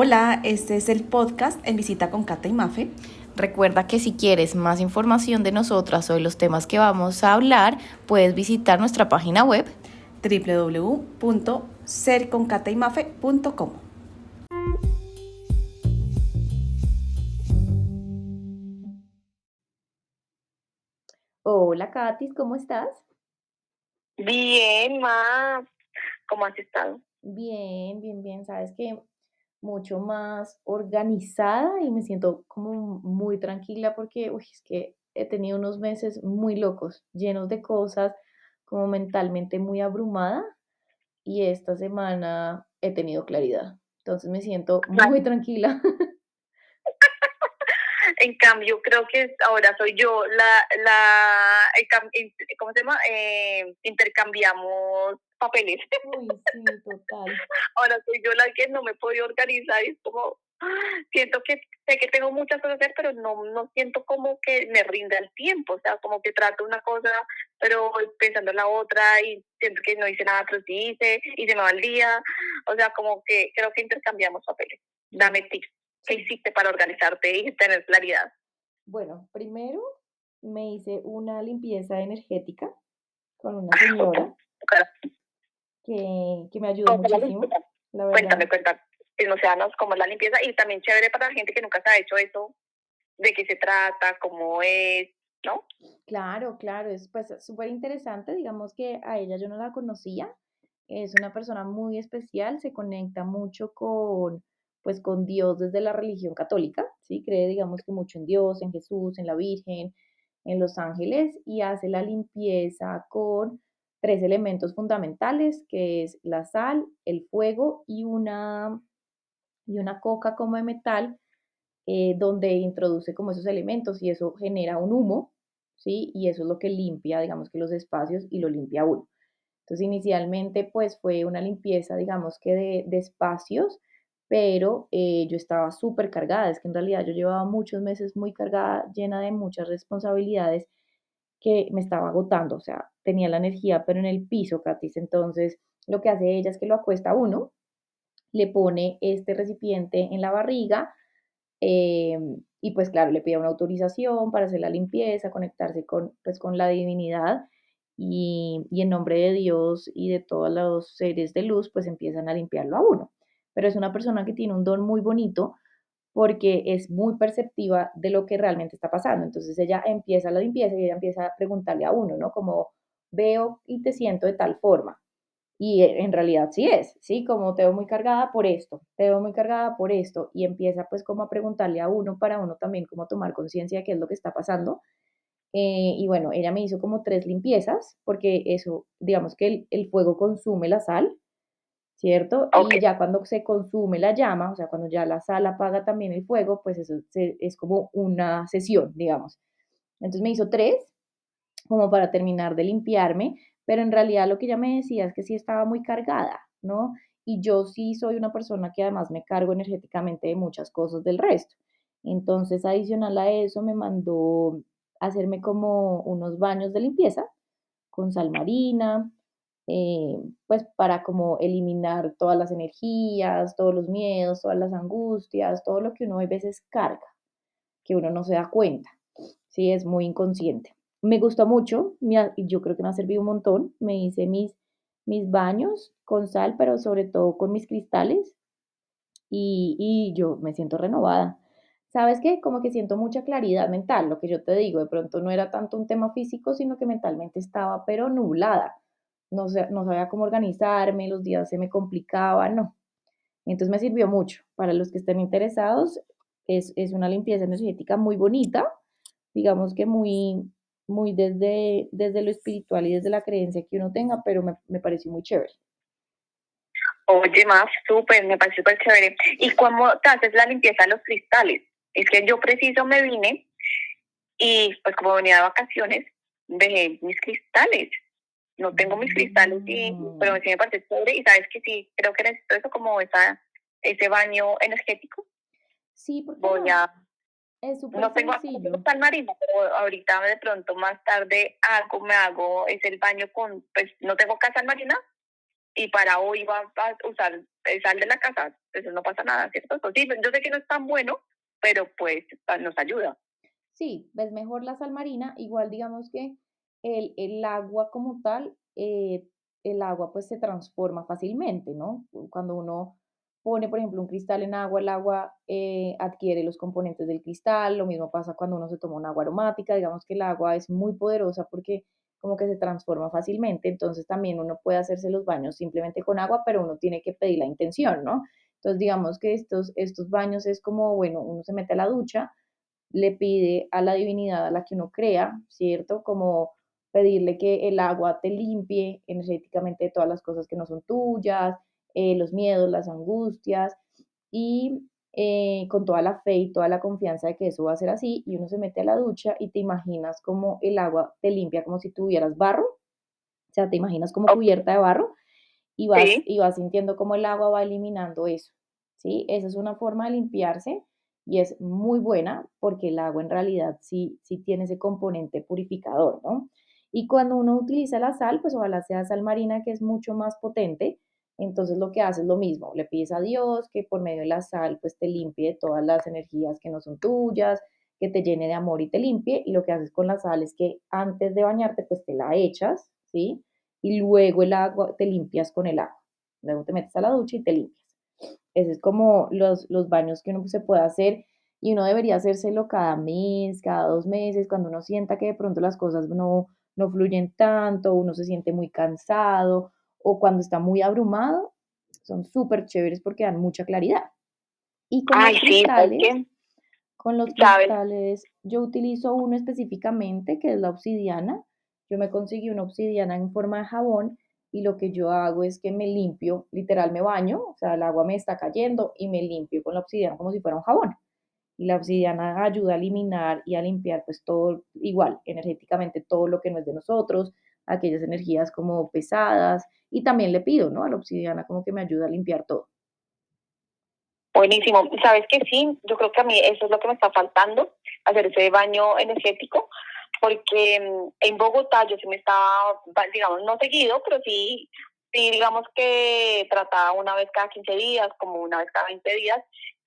Hola, este es el podcast En Visita con Cata y Mafe. Recuerda que si quieres más información de nosotras o de los temas que vamos a hablar, puedes visitar nuestra página web www.serconcataymafe.com. Hola Katis, ¿cómo estás? Bien, ma. ¿Cómo has estado? Bien, bien, bien. Sabes que mucho más organizada y me siento como muy tranquila porque uy, es que he tenido unos meses muy locos, llenos de cosas, como mentalmente muy abrumada y esta semana he tenido claridad. Entonces me siento muy tranquila. En cambio, creo que ahora soy yo la, la, ¿cómo se llama? Eh, intercambiamos papeles. Uy, sí, total. Ahora soy yo la que no me puedo organizar y es como, siento que sé que tengo muchas cosas que hacer, pero no, no siento como que me rinda el tiempo, o sea, como que trato una cosa, pero pensando en la otra y siento que no hice nada, pero sí hice y se me va el día, o sea, como que creo que intercambiamos papeles. Dame tips. ¿Qué hiciste para organizarte y tener claridad? Bueno, primero me hice una limpieza energética con una señora que, que me ayudó muchísimo. La verdad. Cuéntame, cuéntame. Océanos, cómo es la limpieza y también chévere para la gente que nunca se ha hecho eso, de qué se trata, cómo es, ¿no? Claro, claro, es pues súper interesante, digamos que a ella yo no la conocía, es una persona muy especial, se conecta mucho con pues con Dios desde la religión católica, ¿sí? Cree, digamos que mucho en Dios, en Jesús, en la Virgen, en los ángeles y hace la limpieza con tres elementos fundamentales, que es la sal, el fuego y una, y una coca como de metal, eh, donde introduce como esos elementos y eso genera un humo, ¿sí? Y eso es lo que limpia, digamos que los espacios y lo limpia uno. Entonces, inicialmente, pues fue una limpieza, digamos que de, de espacios, pero eh, yo estaba súper cargada, es que en realidad yo llevaba muchos meses muy cargada, llena de muchas responsabilidades que me estaba agotando, o sea, tenía la energía, pero en el piso, Katis. Entonces, lo que hace ella es que lo acuesta a uno, le pone este recipiente en la barriga em, y pues claro, le pide una autorización para hacer la limpieza, conectarse con, pues, con la divinidad y, y en nombre de Dios y de todos los seres de luz, pues empiezan a limpiarlo a uno pero es una persona que tiene un don muy bonito porque es muy perceptiva de lo que realmente está pasando. Entonces ella empieza la limpieza y ella empieza a preguntarle a uno, ¿no? Como veo y te siento de tal forma. Y e, en realidad sí es, ¿sí? Como te veo muy cargada por esto, te veo muy cargada por esto. Y empieza pues como a preguntarle a uno para uno también como tomar conciencia de qué es lo que está pasando. Eh, y bueno, ella me hizo como tres limpiezas porque eso, digamos que el, el fuego consume la sal, ¿cierto? Y ya cuando se consume la llama, o sea, cuando ya la sal apaga también el fuego, pues eso es como una sesión, digamos. Entonces me hizo tres, como para terminar de limpiarme, pero en realidad lo que ella me decía es que sí estaba muy cargada, ¿no? Y yo sí soy una persona que además me cargo energéticamente de muchas cosas del resto. Entonces, adicional a eso, me mandó hacerme como unos baños de limpieza con sal marina, eh, pues para como eliminar todas las energías, todos los miedos, todas las angustias, todo lo que uno a veces carga, que uno no se da cuenta, sí, es muy inconsciente. Me gustó mucho, yo creo que me ha servido un montón, me hice mis, mis baños con sal, pero sobre todo con mis cristales y, y yo me siento renovada. ¿Sabes qué? Como que siento mucha claridad mental, lo que yo te digo, de pronto no era tanto un tema físico, sino que mentalmente estaba pero nublada no, sabía cómo organizarme, los días se me complicaban, no. Entonces me sirvió mucho. Para los que estén interesados, es, una limpieza energética muy bonita, digamos que muy, muy desde, desde lo espiritual y desde la creencia que uno tenga, pero me, me pareció muy chévere. Oye, más súper, me parece súper chévere. ¿Y cómo te haces la limpieza de los cristales? Es que yo preciso me vine y pues como venía de vacaciones, dejé mis cristales no tengo mis cristales, y, pero sí me parece chévere y sabes que sí, creo que necesito eso como esa, ese baño energético. Sí, porque voy no, a... Es súper no tengo sencillo. sal marina, pero ahorita de pronto más tarde algo me hago, es el baño con, pues no tengo casa marina y para hoy va a usar sal de la casa, entonces no pasa nada, ¿cierto? sí, yo sé que no es tan bueno, pero pues nos ayuda. Sí, ves mejor la sal marina, igual digamos que el, el agua como tal, eh, el agua pues se transforma fácilmente, ¿no? Cuando uno pone, por ejemplo, un cristal en agua, el agua eh, adquiere los componentes del cristal, lo mismo pasa cuando uno se toma un agua aromática, digamos que el agua es muy poderosa porque como que se transforma fácilmente, entonces también uno puede hacerse los baños simplemente con agua, pero uno tiene que pedir la intención, ¿no? Entonces digamos que estos, estos baños es como, bueno, uno se mete a la ducha, le pide a la divinidad a la que uno crea, ¿cierto? Como pedirle que el agua te limpie energéticamente de todas las cosas que no son tuyas, eh, los miedos, las angustias, y eh, con toda la fe y toda la confianza de que eso va a ser así, y uno se mete a la ducha y te imaginas como el agua te limpia como si tuvieras barro, o sea, te imaginas como cubierta de barro, y vas, y vas sintiendo como el agua va eliminando eso, ¿sí? Esa es una forma de limpiarse y es muy buena porque el agua en realidad sí, sí tiene ese componente purificador, ¿no? Y cuando uno utiliza la sal, pues ojalá sea sal marina que es mucho más potente, entonces lo que hace es lo mismo, le pides a Dios que por medio de la sal pues te limpie todas las energías que no son tuyas, que te llene de amor y te limpie, y lo que haces con la sal es que antes de bañarte pues te la echas, ¿sí? Y luego el agua te limpias con el agua, luego te metes a la ducha y te limpias. Ese es como los, los baños que uno se puede hacer y uno debería hacérselo cada mes, cada dos meses, cuando uno sienta que de pronto las cosas no, no fluyen tanto, uno se siente muy cansado o cuando está muy abrumado, son súper chéveres porque dan mucha claridad. Y con los cristales, con los cristales, yo utilizo uno específicamente que es la obsidiana. Yo me conseguí una obsidiana en forma de jabón y lo que yo hago es que me limpio, literal me baño, o sea, el agua me está cayendo y me limpio con la obsidiana como si fuera un jabón. Y la obsidiana ayuda a eliminar y a limpiar pues todo igual, energéticamente todo lo que no es de nosotros, aquellas energías como pesadas y también le pido, ¿no? A la obsidiana como que me ayuda a limpiar todo. Buenísimo. Sabes que sí, yo creo que a mí eso es lo que me está faltando, hacer ese baño energético, porque mm, en Bogotá yo sí me estaba, digamos, no seguido, pero sí, sí, digamos que trataba una vez cada 15 días, como una vez cada 20 días,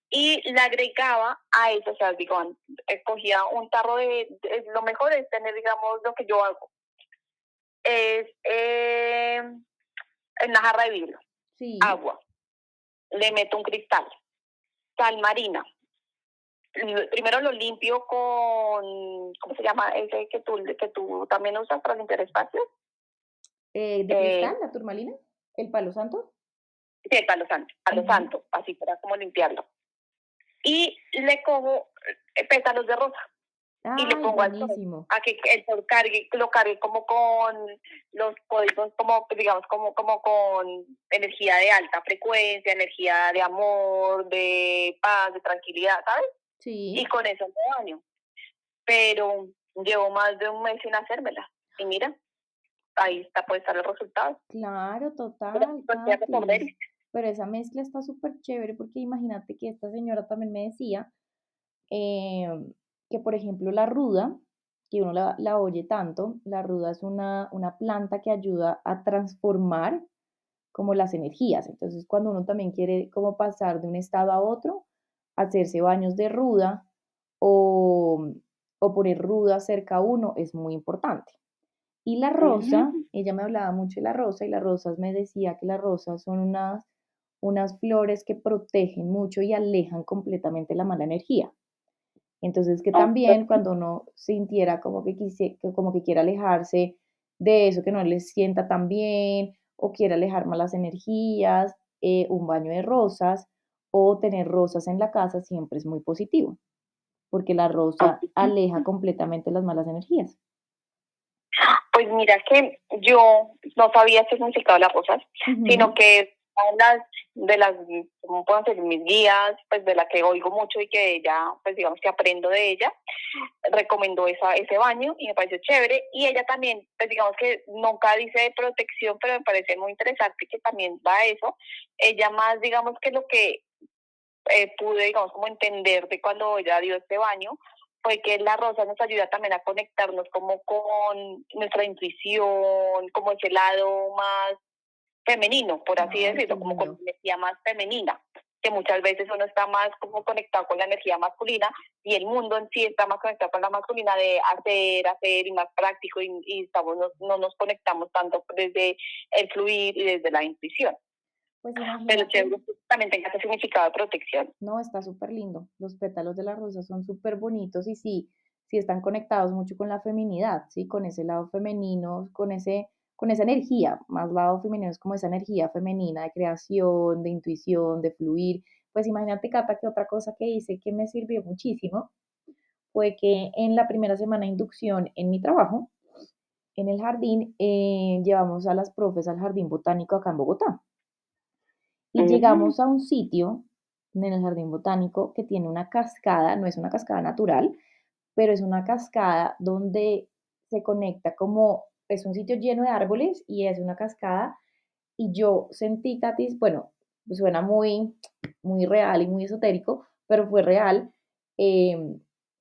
y le agregaba a eso, o sea, digo, escogía un tarro de, lo mejor es tener, digamos, lo que yo hago, es eh, en la jarra de vidrio, agua, le meto un cristal, sal marina. Primero lo limpio con, ¿cómo se llama ese que tú, que tú también usas para limpiar espacios? Eh, ¿De cristal, la turmalina? ¿El palo santo? Sí, el palo santo, palo santo, así para como limpiarlo. Y le cojo eh, pétalos de rosa y le pongo al a que el sol cargue, lo cargue como con los códigos, como digamos, como, como con energía de alta frecuencia, energía de amor, de paz, de tranquilidad, ¿sabes? Sí. Y con eso me baño. Pero llevo más de un mes sin hacérmela. Y mira, ahí está, puede estar el resultado. Claro, total. Pero esa mezcla está súper chévere porque imagínate que esta señora también me decía, eh, que, por ejemplo, la ruda, que uno la, oye tanto, la ruda es una, una, planta que ayuda a transformar como las energías. Entonces, cuando uno también quiere como pasar de un estado a otro, hacerse baños de ruda o, o poner ruda cerca a uno es muy importante. Y la rosa, ella me hablaba mucho de la rosa y las rosas me decía que las rosas son unas, unas flores que protegen mucho y alejan completamente la mala energía. Entonces, que ah, también cuando uno sintiera como que, quise, como que quiera alejarse de eso, que no le sienta tan bien o quiera alejar malas energías, eh, un baño de rosas o tener rosas en la casa siempre es muy positivo, porque la rosa aleja completamente las malas energías. Pues mira que yo no sabía qué significaba las rosas, sino que las de las, como puedo decir, mis guías, pues de la que oigo mucho y que ella, pues digamos que aprendo de ella, recomendó esa, ese baño y me pareció chévere. Y ella también, pues digamos que nunca dice de protección, pero me parece muy interesante que también va a eso. Ella más, digamos que lo que eh, pude, digamos, como entender de cuando ella dio este baño, fue que la rosa nos ayuda también a conectarnos como con nuestra intuición, como ese lado más femenino, por así decirlo, como con energía más femenina. que muchas veces uno está más como conectado con la energía masculina y el mundo en sí está más conectado con la masculina de hacer, hacer y más práctico y, y estamos, no, no nos conectamos tanto desde el fluir y desde la intuición. Pues Pero también tenga ese significado de protección. No, está súper lindo. Los pétalos de la rosa son súper bonitos y sí, sí están conectados mucho con la feminidad, ¿sí? Con ese lado femenino, con ese con esa energía, más lado femenino es como esa energía femenina de creación, de intuición, de fluir. Pues imagínate, Cata, que otra cosa que hice que me sirvió muchísimo fue que en la primera semana de inducción en mi trabajo, en el jardín, eh, llevamos a las profes al jardín botánico acá en Bogotá. Y llegamos a un sitio en el jardín botánico que tiene una cascada, no es una cascada natural, pero es una cascada donde se conecta como, es un sitio lleno de árboles y es una cascada. Y yo sentí, Katis, bueno, suena muy, muy real y muy esotérico, pero fue real, em,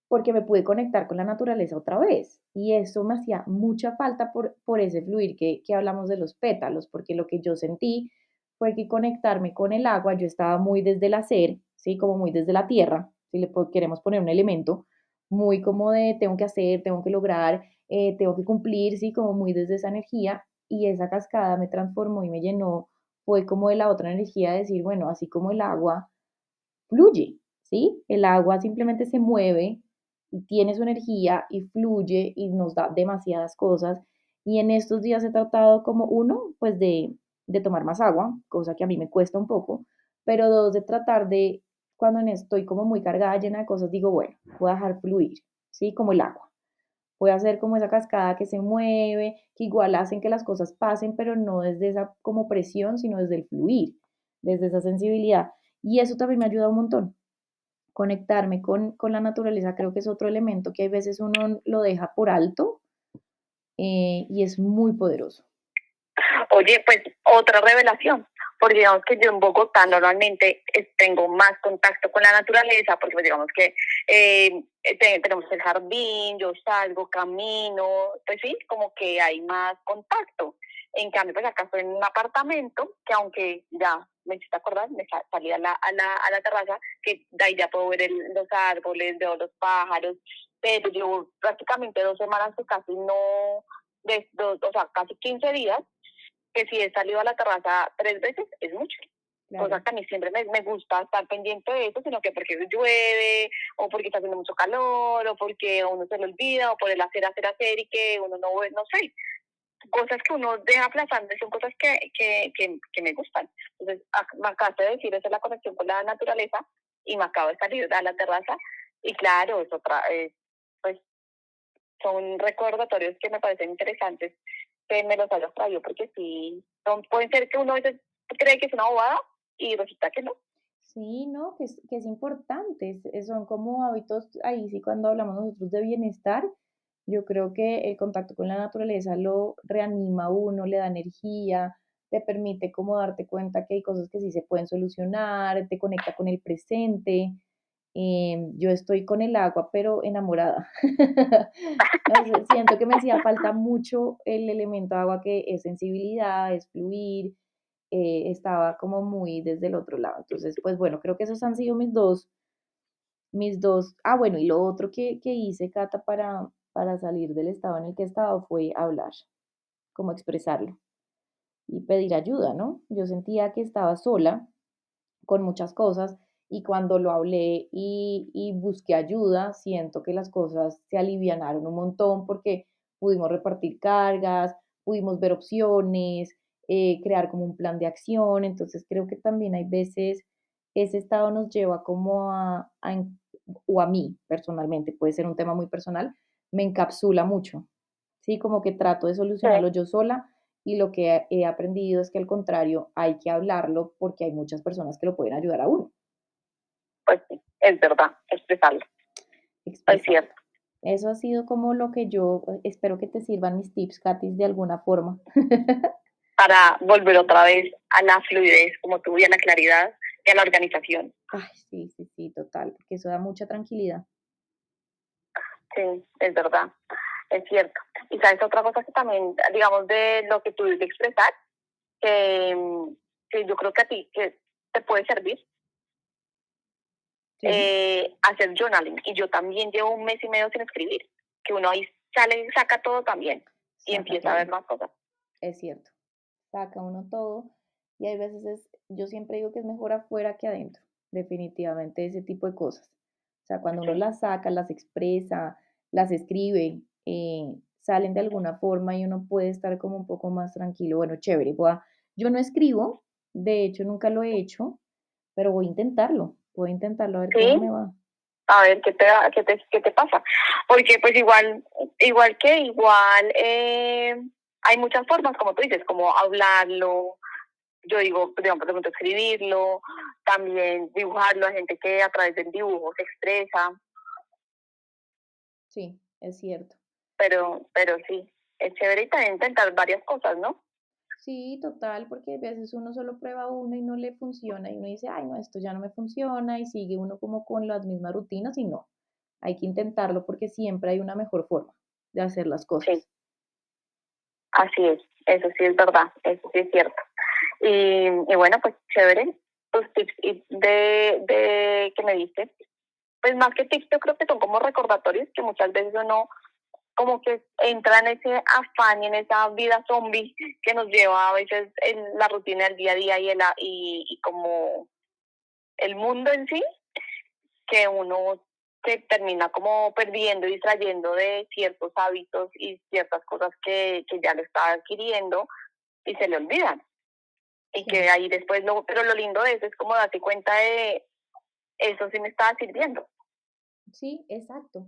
porque me pude conectar con la naturaleza otra vez. Y eso me hacía mucha falta por, por ese fluir que, que hablamos de los pétalos, porque lo que yo sentí fue que conectarme con el agua, yo estaba muy desde el hacer, ¿sí? Como muy desde la tierra, si le queremos poner un elemento, muy como de tengo que hacer, tengo que lograr, eh, tengo que cumplir, ¿sí? Como muy desde esa energía y esa cascada me transformó y me llenó, fue como de la otra energía de decir, bueno, así como el agua fluye, ¿sí? El agua simplemente se mueve y tiene su energía y fluye y nos da demasiadas cosas. Y en estos días he tratado como uno, pues de de tomar más agua, cosa que a mí me cuesta un poco, pero dos, de tratar de, cuando estoy como muy cargada, llena de cosas, digo, bueno, voy a dejar fluir, ¿sí? Como el agua. Voy a hacer como esa cascada que se mueve, que igual hacen que las cosas pasen, pero no desde esa como presión, sino desde el fluir, desde esa sensibilidad. Y eso también me ayuda un montón. Conectarme con, con la naturaleza creo que es otro elemento que hay veces uno lo deja por alto eh, y es muy poderoso. Oye, pues otra revelación, porque digamos que yo en Bogotá normalmente eh, tengo más contacto con la naturaleza, porque pues digamos que eh, eh, tenemos el jardín, yo salgo, camino, pues sí, como que hay más contacto. En cambio, pues acá estoy en un apartamento que aunque ya me hiciste acordar, me salí a la, a la, a la terraza, que de ahí ya puedo ver los árboles, veo los pájaros, pero yo prácticamente dos semanas que casi no, dos, o sea, casi 15 días que si he salido a la terraza tres veces es mucho. O sea, que a mí siempre me, me, gusta estar pendiente de eso, sino que porque llueve, o porque está haciendo mucho calor, o porque uno se lo olvida, o por el hacer, hacer, hacer, y que uno no, no sé, cosas que uno deja aplazando son cosas que, que, que, que me gustan. Entonces, me acabo de decir, esa es la conexión con la naturaleza, y me acabo de salir a la terraza, y claro, es otra, pues, son recordatorios que me parecen interesantes que me los traído, porque sí, son, pueden ser que uno a veces cree que es una bobada y resulta que no. Sí, no, que es, que es importante, son como hábitos, ahí sí cuando hablamos nosotros de bienestar, yo creo que el contacto con la naturaleza lo reanima a uno, le da energía, te permite como darte cuenta que hay cosas que sí se pueden solucionar, te conecta con el presente, Em, yo estoy con el agua, pero enamorada. Siento que me hacía falta mucho el elemento agua que es sensibilidad, es fluir, eh, estaba como muy desde el otro lado. Entonces, pues bueno, creo que esos han sido mis dos, mis dos, ah, bueno, y lo otro que, que hice, Cata, para, para salir del estado en el que estaba fue hablar, como expresarlo y pedir ayuda, ¿no? Yo sentía que estaba sola con muchas cosas y cuando lo hablé y, busqué ayuda, siento que las cosas se alivianaron un montón porque pudimos repartir cargas, pudimos ver opciones, eh, crear como un plan de acción. Entonces creo que también hay veces ese estado nos lleva como a, o a mí personalmente, puede ser un tema muy personal, me encapsula mucho. Sí, como que trato de solucionarlo yo sola y lo que he aprendido es que al contrario, hay que hablarlo porque hay muchas personas que lo pueden ayudar a uno pues sí, es verdad, expresarlo. Es cierto. Eso ha sido como lo que yo espero que te sirvan mis tips, Katis, de alguna forma. Para volver otra vez a la fluidez, como tú, y a la claridad y a la organización. Ay, sí, sí, sí, total, porque eso da mucha tranquilidad. Sí, es verdad, es cierto. Y sabes otra cosa que también, digamos, de lo que tú de expresar, que, que yo creo que a ti que te puede servir, eh, hacer journaling. Y yo también llevo un mes y medio sin escribir, que uno ahí sale y saca todo también y empieza a ver más cosas. Es cierto, saca uno todo y hay veces es, yo siempre digo que es mejor afuera que adentro, definitivamente ese tipo de cosas. O sea, cuando uno las saca, las expresa, las escribe, eh, salen de alguna forma y uno puede estar como un poco más tranquilo. Bueno, chévere, yo no escribo, de hecho nunca lo he hecho, pero voy a intentarlo, voy a intentarlo a ver cómo me va. A ver qué te, qué te, qué te pasa. Porque pues igual, igual que igual, eh, hay muchas formas, como tú dices, como hablarlo, yo digo, por ejemplo, escribirlo, también dibujarlo, a gente que a través del dibujo se expresa. Sí, es cierto. Pero, pero sí, es chévere y también intentar varias cosas, ¿no? Sí, total, porque a veces uno solo prueba uno y no le funciona y uno dice, ay, no, esto ya no me funciona y sigue uno como con las mismas rutinas y no, hay que intentarlo porque siempre hay una mejor forma de hacer las cosas. Sí. Así es, eso sí es verdad, eso sí es cierto. Y, y bueno, pues chévere, tus tips de, de que me diste. Pues más que tips, yo creo que son como recordatorios que muchas veces uno como que entra en ese afán y en esa vida zombie que nos lleva a veces en la rutina del día a día y, el, y, y como el mundo en sí, que uno se termina como perdiendo y distrayendo de ciertos hábitos y ciertas cosas que, que ya lo está adquiriendo y se le olvidan. Y que ahí después, no, pero lo lindo de eso es como darte cuenta de eso sí me estaba sirviendo. Sí, exacto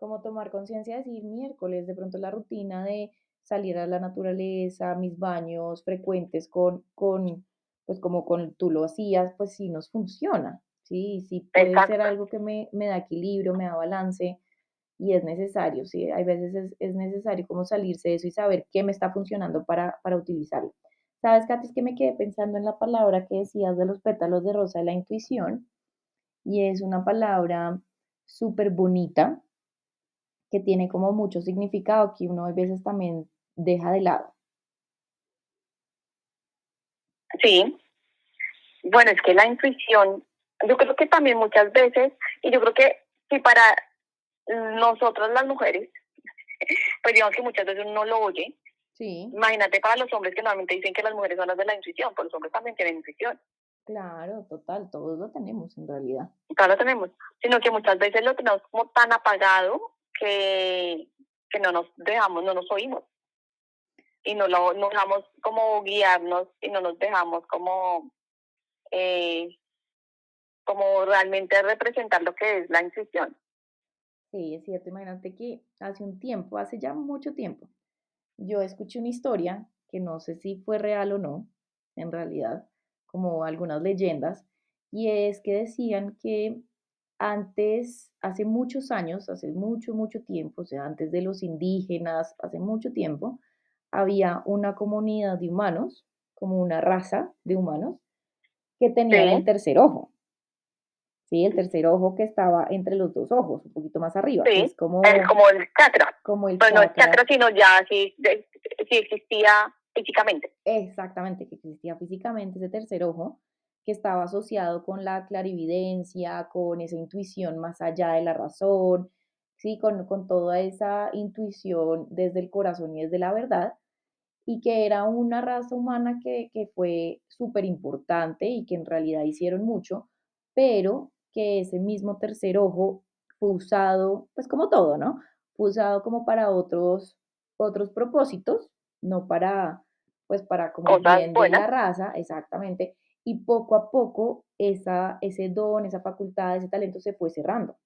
como tomar conciencia, decir miércoles, de pronto la rutina de salir a la naturaleza, mis baños frecuentes con, con pues como con tú lo hacías, pues sí nos funciona, sí, sí puede ser algo que me, me, da equilibrio, me da balance y es necesario, sí, hay veces es, es, necesario como salirse de eso y saber qué me está funcionando para, para utilizarlo. Sabes, Katy, es que me quedé pensando en la palabra que decías de los pétalos de rosa de la intuición y es una palabra súper bonita, que tiene como mucho significado que uno a veces también deja de lado. Sí. Bueno, es que la intuición, yo creo que también muchas veces, y yo creo que si para nosotros las mujeres, pues digamos que muchas veces uno no lo oye. Sí. Imagínate para los hombres que normalmente dicen que las mujeres son las de la intuición, pues los hombres también tienen intuición. Claro, total, todos lo tenemos en realidad. Todos lo tenemos, sino que muchas veces lo tenemos como tan apagado que, que no nos dejamos, no nos oímos y no lo no dejamos como guiarnos y no nos dejamos como eh, como realmente representar lo que es la intuición. Sí, es cierto. Imagínate que hace un tiempo, hace ya mucho tiempo, yo escuché una historia que no sé si fue real o no, en realidad, como algunas leyendas, y es que decían que antes, hace muchos años, hace mucho, mucho tiempo, o sea, antes de los indígenas, hace mucho tiempo, había una comunidad de humanos, como una raza de humanos, que tenían el tercer ojo. Sí, el tercer ojo que estaba entre los dos ojos, un poquito más arriba. Sí, es como, como el chakra. Como el pues no el chakra, sino ya si, si existía físicamente. Exactamente, que existía físicamente ese tercer ojo que estaba asociado con la clarividencia, con esa intuición más allá de la razón, ¿sí? con, con toda esa intuición desde el corazón y desde la verdad, y que era una raza humana que, que fue súper importante y que en realidad hicieron mucho, pero que ese mismo tercer ojo fue usado, pues como todo, ¿no? Fue usado como para otros, otros propósitos, no para, pues para como bien de la raza, exactamente, y poco a poco esa, ese don, esa facultad, ese talento se fue cerrando.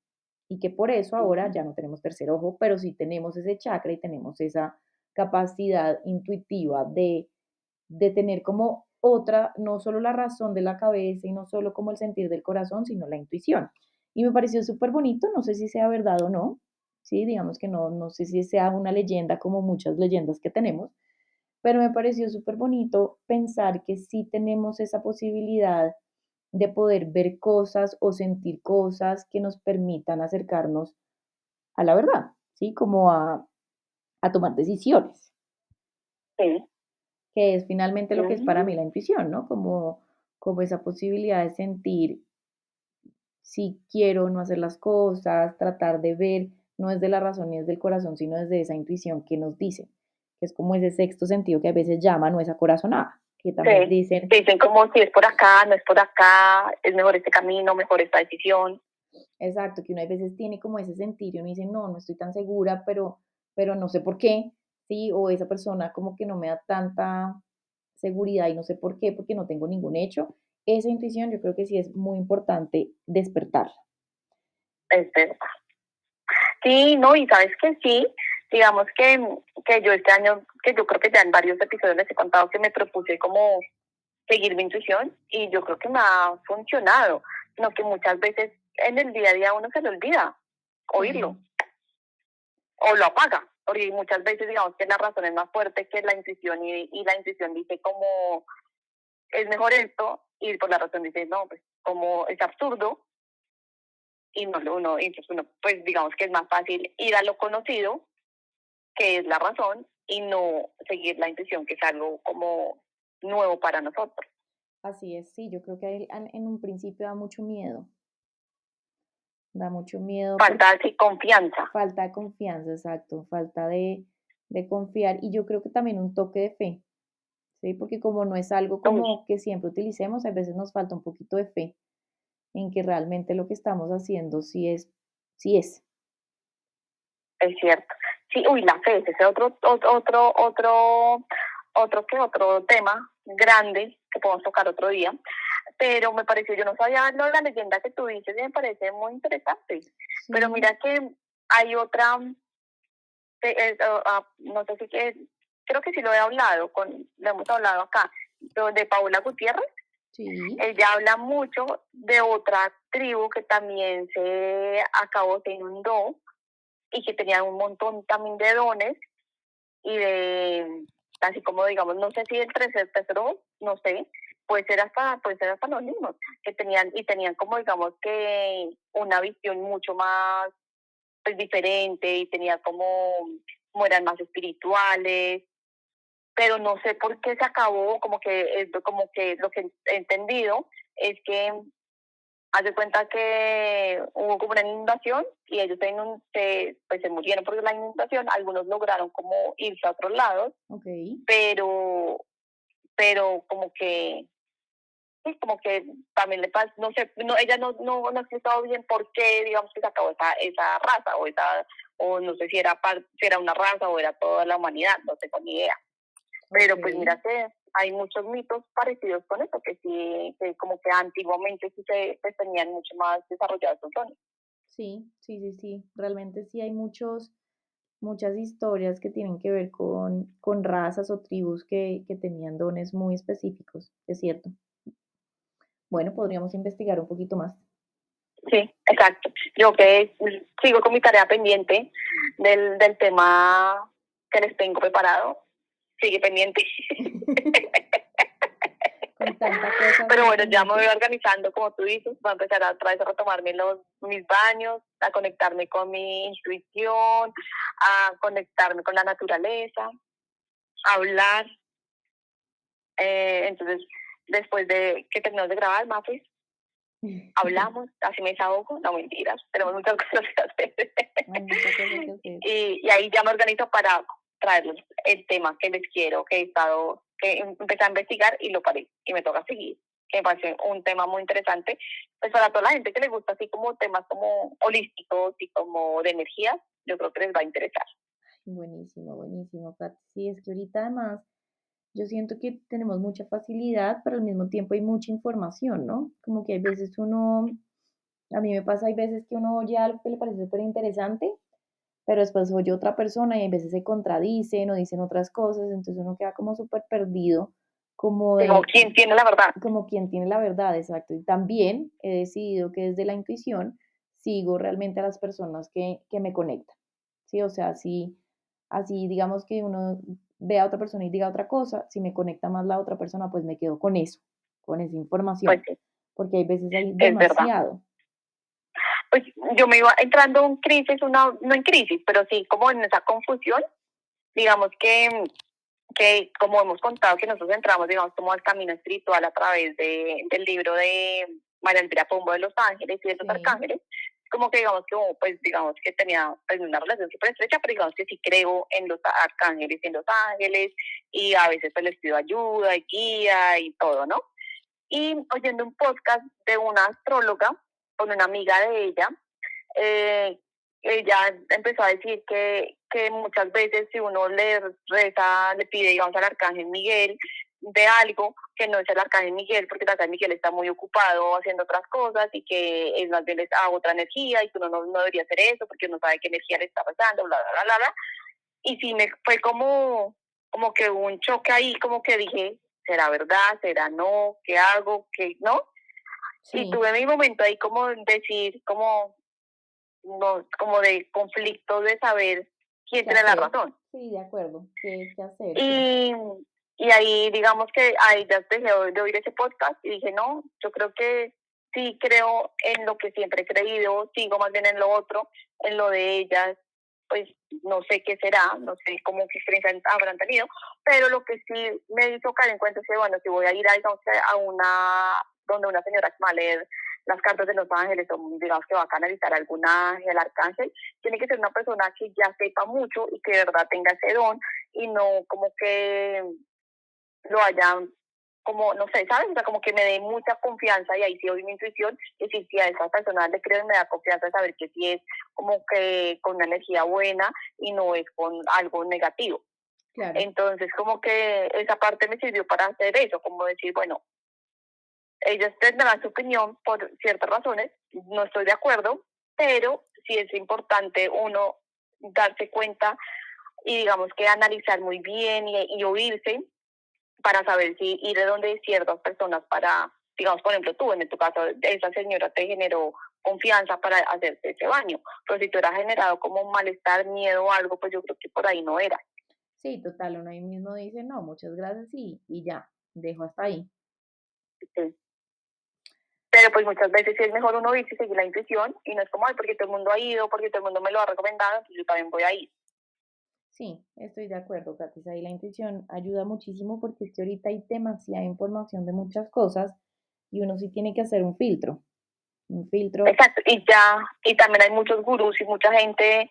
Y que por eso ahora ya no tenemos tercer ojo, pero sí tenemos ese chakra y tenemos esa capacidad intuitiva de, de tener como otra, no solo la razón de la cabeza y no solo como el sentir del corazón, sino la intuición. Y me pareció súper bonito, no sé si sea verdad o no, sí, digamos que no, no sé si sea una leyenda como muchas leyendas que tenemos, pero me pareció súper bonito pensar que sí tenemos esa posibilidad de poder ver cosas o sentir cosas que nos permitan acercarnos a la verdad, ¿sí? Como a, a tomar decisiones. Sí. Que es finalmente lo que es para mí la intuición, ¿no? Como, como esa posibilidad de sentir si quiero no hacer las cosas, tratar de ver, no es de la razón ni es del corazón, sino desde esa intuición que nos dice, que es como ese sexto sentido que a veces llama, no es acorazonada, que también dicen... Dicen como si es por acá, no es por acá, es mejor este camino, mejor esta decisión. Exacto, que uno a veces tiene como ese sentir y uno dice, no, no estoy tan segura, pero, pero no sé por qué, ¿sí? O esa persona como que no me da tanta seguridad y no sé por qué, porque no tengo ningún hecho. Esa intuición yo creo que sí es muy importante despertarla. Es verdad. Sí, no, y sabes que sí, digamos que, que yo este año, que yo creo que ya en varios episodios les he contado que me propuse como seguir mi intuición y yo creo que me ha funcionado, sino que muchas veces en el día a día uno se le olvida oírlo o lo apaga, porque muchas veces digamos que la razón es más fuerte que la intuición y, y la intuición dice como es mejor esto y por la razón dice no, pues como es absurdo y no uno, entonces uno pues digamos que es más fácil ir a lo conocido que es la razón y no seguir la intuición que es algo como nuevo para nosotros. Así es, sí, yo creo que en un principio da mucho miedo, da mucho miedo. Falta de confianza. Falta de confianza, exacto, falta de, de, confiar y yo creo que también un toque de fe, ¿sí? Porque como no es algo como que siempre utilicemos, a veces nos falta un poquito de fe en que realmente lo que estamos haciendo sí es, sí es. Es cierto. Sí, uy, la fe, ese es otro, otro, otro, otro que otro tema grande que podemos tocar otro día, pero me pareció, yo no sabía lo de la leyenda que tú dices y me parece muy interesante. Pero mira que hay otra, eh, ah, no sé si que, creo que sí lo he hablado, con, lo hemos hablado acá, de Paula Gutiérrez. Sí. Ella habla mucho de otra tribu que también se acabó, se inundó y que tenía un montón también de dones y de, así como digamos, no sé si el tercer tesoro, no sé, puede ser hasta puede ser hasta los mismos que tenían y tenían como digamos que una visión mucho más pues diferente y tenía como, como eran más espirituales pero no sé por qué se acabó como que como que lo que he entendido es que hace cuenta que hubo como una inundación y ellos se, pues se murieron por la inundación, algunos lograron como irse a otros lados, pero pero como que sí, como que también le pasa, no sé, no, ella no, no, no ha explicado bien por qué, digamos, que se acabó esa, esa raza o esa, o no sé si era, si era una raza o era toda la humanidad, no tengo ni idea. Pero pues mira que hay muchos mitos parecidos con eso, que sí, que como que antiguamente sí se, tenían mucho más desarrollados los dones. Sí, sí, sí, sí, realmente sí hay muchos, muchas historias que tienen que ver con, con razas o tribus que, que tenían dones muy específicos, es cierto. Bueno, podríamos investigar un poquito más. Sí, exacto. Yo que sigo con mi tarea pendiente del, del tema que les tengo preparado sigue pendiente. Pero bueno, ya me voy organizando, como tú dices, voy a empezar a, otra vez a retomarme los, mis baños, a conectarme con mi intuición, a conectarme con la naturaleza, a hablar. Eh, entonces, después de que terminamos de grabar, Mafis, hablamos, así me desahogo, no mentiras, tenemos muchas cosas que hacer. y, y ahí ya me organizo para traerles el tema que les quiero, que he estado, que empecé a investigar y lo paré y me toca seguir, que me parece un tema muy interesante, pues para toda la gente que le gusta así como temas como holísticos y como de energía, yo creo que les va a interesar. Buenísimo, buenísimo, Kat. Sí, es que ahorita además yo siento que tenemos mucha facilidad, pero al mismo tiempo hay mucha información, ¿no? Como que hay veces uno, a mí me pasa, hay veces que uno oye algo que le parece súper interesante pero después oye otra persona y a veces se contradicen o dicen otras cosas, entonces uno queda como súper perdido. Como, como quien tiene la verdad. Como quien tiene la verdad, exacto. Y también he decidido que desde la intuición sigo realmente a las personas que, que me conectan. ¿sí? O sea, si así digamos que uno ve a otra persona y diga otra cosa, si me conecta más la otra persona, pues me quedo con eso, con esa información. Pues porque hay veces hay demasiado pues yo me iba entrando en crisis, una, no en crisis, pero sí como en esa confusión, digamos que, que como hemos contado que nosotros entramos, digamos, como al camino espiritual a través de, del libro de, María Andrea Pombo de Los Ángeles y de los Sí. arcángeles, como que digamos que, oh, pues digamos que tenía pues, una relación súper estrecha, pero digamos que sí creo en los arcángeles y en los ángeles, y a veces pues les pido ayuda y guía y todo, ¿no? Y oyendo un podcast de una astróloga con una amiga de ella, eh, ella empezó a decir que, que muchas veces si uno le reza, le pide, digamos, al arcángel Miguel de algo, que no es el arcángel Miguel, porque el arcángel Miguel está muy ocupado haciendo otras cosas y que es más bien es a otra energía y que uno no, no debería hacer eso porque uno sabe qué energía le está pasando, bla, bla, bla, bla. Y sí me fue como, como que hubo un choque ahí, como que dije, ¿será verdad? ¿Será no? ¿Qué hago? ¿Qué no? Sí, Y tuve mi momento ahí como decir, como, no, como de conflicto de saber quién ¿Qué tiene la razón. sí, de acuerdo. ¿Qué, qué hacer? Y, y ahí, digamos que ahí ya dejé de oír ese podcast y dije, no, yo creo que sí creo en lo que siempre he creído, sigo más bien en lo otro, en lo de ellas, pues no sé qué será, no sé cómo qué experiencia habrán tenido, pero lo que sí me hizo caer en cuenta es que, bueno, si voy a ir a, a una, donde una señora que va a leer las cartas de los ángeles, o digamos que va a canalizar algún ángel, arcángel, tiene que ser una persona que ya sepa mucho y que de verdad tenga ese don y no como que lo hayan como, no sé, ¿sabes? O sea, como que me dé mucha confianza y ahí sí oí mi intuición, y si, si a esa persona le creo, me da confianza saber que sí es como que con una energía buena y no es con algo negativo. Claro, Entonces, como que esa parte me sirvió para hacer eso, como decir, bueno, ellos tendrán su opinión por ciertas razones, no estoy de acuerdo, pero sí es importante uno darse cuenta y digamos que analizar muy bien y, y oírse para saber si ir de donde ciertas personas para, digamos, por ejemplo, tú, en tu caso, esa señora te generó confianza para hacerte ese baño, pero si tú eras generado como malestar, miedo o algo, pues yo creo que por ahí no era. sí, total, uno ahí mismo dice, no, muchas gracias y, y ya, dejo hasta ahí. Sí. Pero pues muchas veces es mejor uno irse y seguir la intuición y no es como, ay, porque todo el mundo ha ido, porque todo el mundo me lo ha recomendado, entonces yo también voy a ir. Sí, estoy de acuerdo, Katis. Ahí la intuición ayuda muchísimo porque es que ahorita hay demasiada información de muchas cosas y uno sí tiene que hacer un filtro. Un filtro, Exacto, y ya, y también hay muchos gurús y mucha gente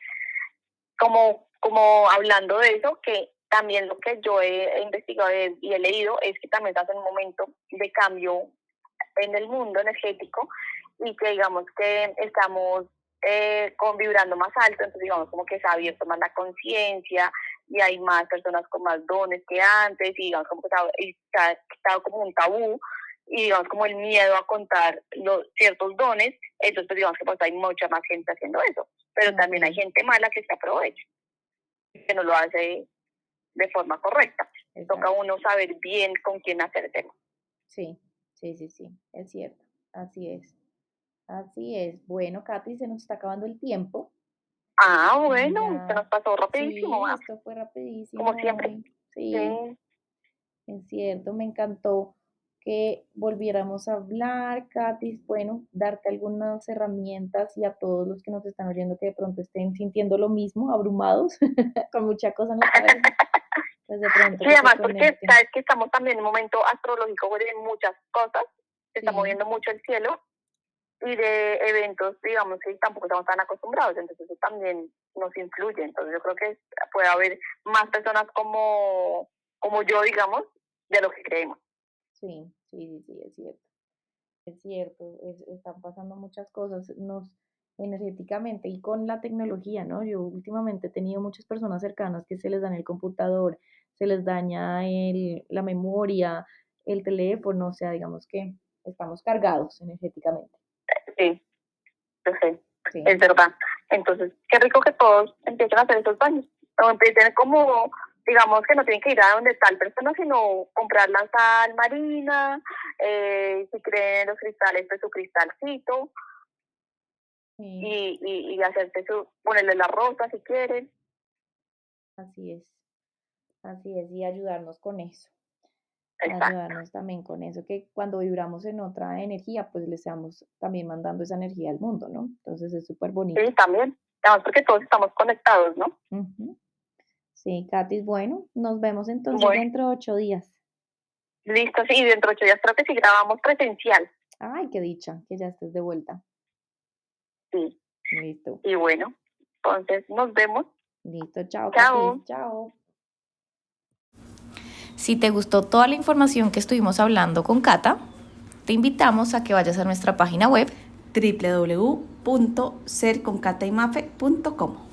como, como hablando de eso, que también lo que yo he, investigado y y he leído es que también estás en un momento de cambio en el mundo energético y que digamos que estamos eh, con vibrando más alto, entonces digamos como que se ha abierto más la conciencia y hay más personas con más dones que antes y digamos como que se ha, quitado como un tabú y digamos como el miedo a contar los ciertos dones, entonces pues, digamos que pues hay mucha más gente haciendo eso, pero también hay gente mala que se aprovecha, que no lo hace de forma correcta. Toca exacto. uno saber bien con quién hacer el tema. Sí, sí, sí, sí, es cierto. Así es. Así es. Bueno, Katy, se nos está acabando el tiempo. Ah, bueno, se Ya. nos pasó Sí, rapidísimo. ah, esto fue rapidísimo Como siempre. Sí, sí. es cierto, me encantó que volviéramos a hablar, Katis, bueno, darte algunas herramientas y a todos los que nos están oyendo que de pronto estén sintiendo lo mismo, abrumados, con mucha cosa en la cabeza, pues de pronto se además porque sabes que estamos también en un momento astrológico de muchas cosas, se está Sí. moviendo mucho el cielo y de eventos, digamos, que tampoco estamos tan acostumbrados, entonces eso también nos influye. Entonces yo creo que puede haber más personas como, como yo, digamos, de lo que creemos. Sí, sí, sí, sí, es cierto. Es cierto, es- están pasando muchas cosas nos energéticamente y con la tecnología, ¿no? Yo últimamente he tenido muchas personas cercanas que se les daña el computador, se les daña el, la memoria, el teléfono, o sea, digamos que estamos cargados energéticamente. Sí, Sí, es verdad. Entonces, qué rico que todos empiecen a hacer esos baños. O empiecen como, digamos, que no tienen que ir a donde tal persona, sino comprar la sal marina, eh, si creen en los cristales, pues su cristalcito, sí, y, y, y hacerse su, ponerle la rosa si quieren. así es, así es, y ayudarnos con eso. Exacto. ayudarnos también con eso, que cuando vibramos en otra energía, pues le estamos también mandando esa energía al mundo, ¿no? Entonces es súper bonito. Sí, también. Además, porque todos estamos conectados, ¿no? Sí, Katis, bueno, nos vemos entonces Bueno. dentro de ocho días. Listo, sí, dentro de ocho días creo que sí grabamos presencial. Ay, qué dicha, que ya estés de vuelta. Sí. Listo. Y bueno, entonces nos vemos. Listo, chao. Chao. Capi, Chao. Si te gustó toda la información que estuvimos hablando con Cata, te invitamos a que vayas a nuestra página web www.serconcataymafe.com.